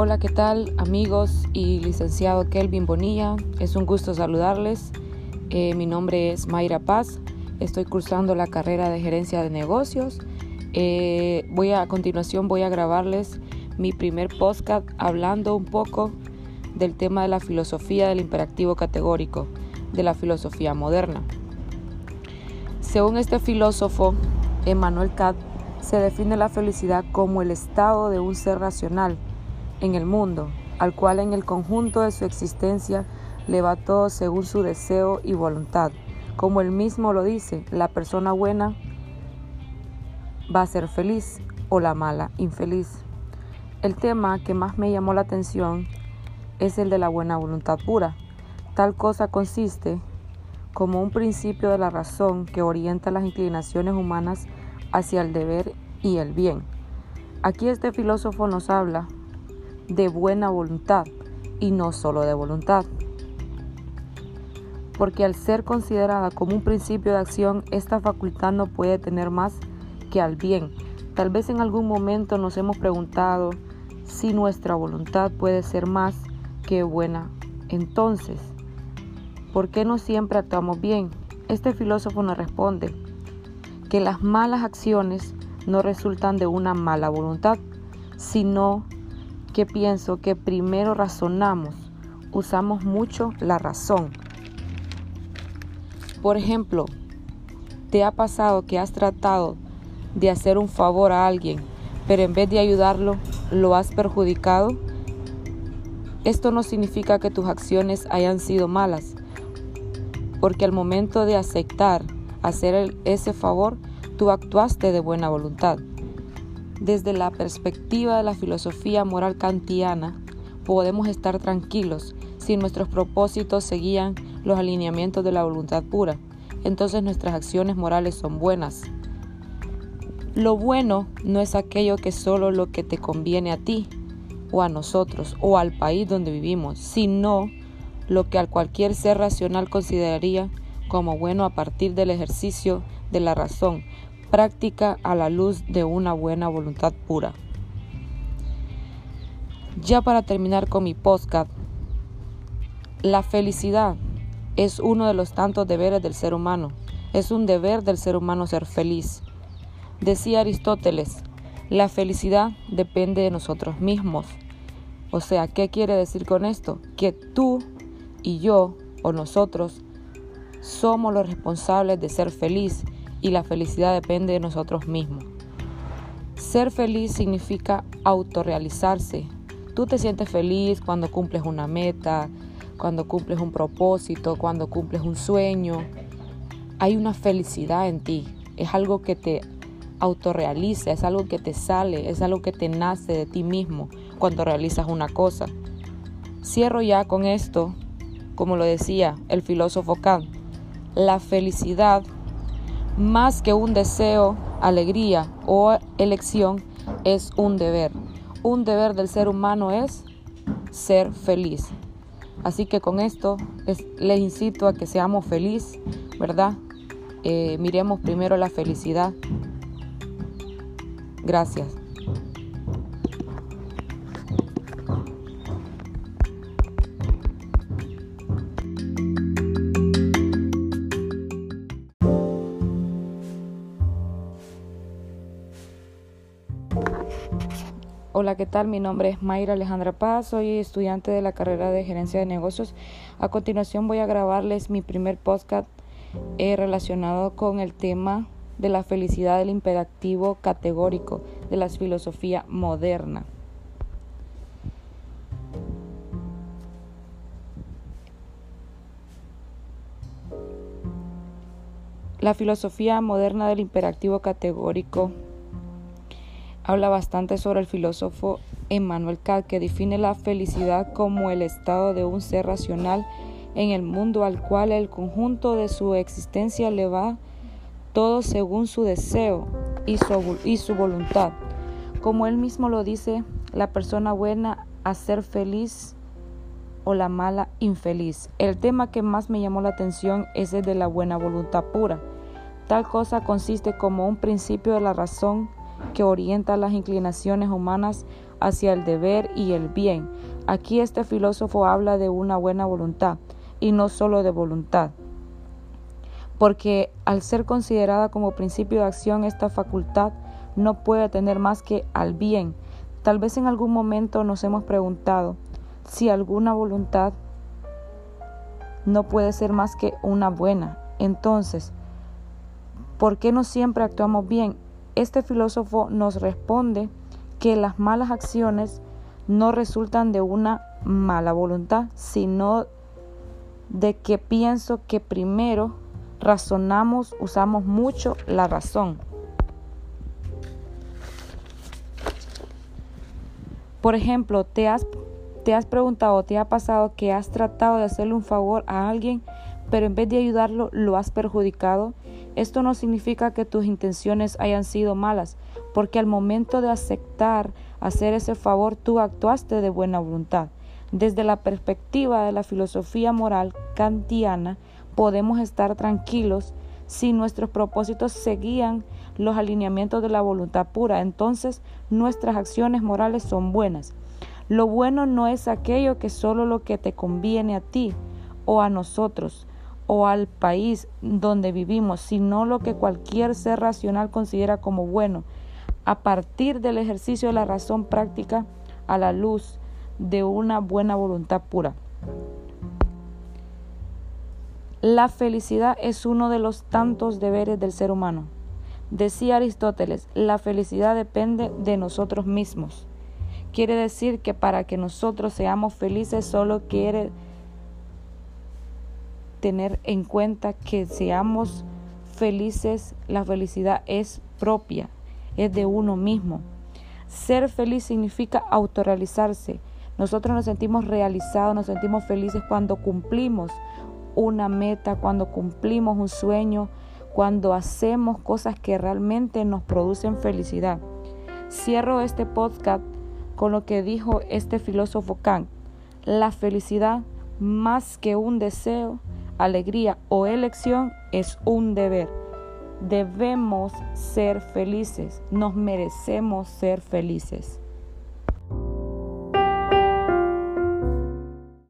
Hola, ¿qué tal amigos y licenciado Kelvin Bonilla? Es un gusto saludarles. Eh, mi nombre es Mayra Paz. Estoy cursando la carrera de gerencia de negocios. Eh, voy a, a continuación voy a grabarles mi primer podcast hablando un poco del tema de la filosofía del imperativo categórico, de la filosofía moderna. Según este filósofo, Emmanuel Kant, se define la felicidad como el estado de un ser racional en el mundo, al cual en el conjunto de su existencia le va todo según su deseo y voluntad. Como él mismo lo dice, la persona buena va a ser feliz o la mala infeliz. El tema que más me llamó la atención es el de la buena voluntad pura. Tal cosa consiste como un principio de la razón que orienta las inclinaciones humanas hacia el deber y el bien. Aquí este filósofo nos habla de buena voluntad y no solo de voluntad. Porque al ser considerada como un principio de acción, esta facultad no puede tener más que al bien. Tal vez en algún momento nos hemos preguntado si nuestra voluntad puede ser más que buena. Entonces, ¿por qué no siempre actuamos bien? Este filósofo nos responde que las malas acciones no resultan de una mala voluntad, sino que pienso que primero razonamos, usamos mucho la razón. Por ejemplo, ¿te ha pasado que has tratado de hacer un favor a alguien, pero en vez de ayudarlo, lo has perjudicado? Esto no significa que tus acciones hayan sido malas, porque al momento de aceptar hacer ese favor, tú actuaste de buena voluntad. Desde la perspectiva de la filosofía moral kantiana, podemos estar tranquilos si nuestros propósitos seguían los alineamientos de la voluntad pura. Entonces nuestras acciones morales son buenas. Lo bueno no es aquello que solo lo que te conviene a ti o a nosotros o al país donde vivimos, sino lo que al cualquier ser racional consideraría como bueno a partir del ejercicio de la razón, práctica a la luz de una buena voluntad pura. Ya para terminar con mi podcast, la felicidad es uno de los tantos deberes del ser humano. Es un deber del ser humano ser feliz. Decía Aristóteles, la felicidad depende de nosotros mismos. O sea, ¿qué quiere decir con esto? Que tú y yo o nosotros somos los responsables de ser feliz y la felicidad depende de nosotros mismos. Ser feliz significa autorrealizarse. Tú te sientes feliz cuando cumples una meta, cuando cumples un propósito, cuando cumples un sueño. Hay una felicidad en ti. Es algo que te autorrealiza, es algo que te sale, es algo que te nace de ti mismo cuando realizas una cosa. Cierro ya con esto, como lo decía el filósofo Kant. La felicidad más que un deseo, alegría o elección, es un deber. Un deber del ser humano es ser feliz. Así que con esto les incito a que seamos felices, ¿verdad? Eh, miremos primero la felicidad. Gracias. Hola, ¿qué tal? Mi nombre es Mayra Alejandra Paz, soy estudiante de la carrera de Gerencia de Negocios. A continuación voy a grabarles mi primer podcast eh, relacionado con el tema de la felicidad del imperativo categórico de la filosofía moderna. La filosofía moderna del imperativo categórico habla bastante sobre el filósofo Emmanuel Kant, que define la felicidad como el estado de un ser racional en el mundo al cual el conjunto de su existencia le va todo según su deseo y su, y su voluntad. Como él mismo lo dice, la persona buena a ser feliz o la mala infeliz. El tema que más me llamó la atención es el de la buena voluntad pura. Tal cosa consiste como un principio de la razón que orienta las inclinaciones humanas hacia el deber y el bien. Aquí este filósofo habla de una buena voluntad y no solo de voluntad. Porque al ser considerada como principio de acción, esta facultad no puede tener más que al bien. Tal vez en algún momento nos hemos preguntado si alguna voluntad no puede ser más que una buena. Entonces, ¿por qué no siempre actuamos bien? Este filósofo nos responde que las malas acciones no resultan de una mala voluntad, sino de que pienso que primero razonamos, usamos mucho la razón. Por ejemplo, te has, te has preguntado, te ha pasado que has tratado de hacerle un favor a alguien, pero en vez de ayudarlo lo has perjudicado. Esto no significa que tus intenciones hayan sido malas, porque al momento de aceptar hacer ese favor tú actuaste de buena voluntad. Desde la perspectiva de la filosofía moral kantiana, podemos estar tranquilos si nuestros propósitos seguían los alineamientos de la voluntad pura, entonces nuestras acciones morales son buenas. Lo bueno no es aquello que solo lo que te conviene a ti o a nosotros o al país donde vivimos, sino lo que cualquier ser racional considera como bueno, a partir del ejercicio de la razón práctica a la luz de una buena voluntad pura. La felicidad es uno de los tantos deberes del ser humano. Decía Aristóteles, la felicidad depende de nosotros mismos. Quiere decir que para que nosotros seamos felices solo quiere tener en cuenta que seamos felices, la felicidad es propia, es de uno mismo. Ser feliz significa autorrealizarse. Nosotros nos sentimos realizados, nos sentimos felices cuando cumplimos una meta, cuando cumplimos un sueño, cuando hacemos cosas que realmente nos producen felicidad. Cierro este podcast con lo que dijo este filósofo Kant. La felicidad, más que un deseo, alegría o elección, es un deber. Debemos ser felices, nos merecemos ser felices.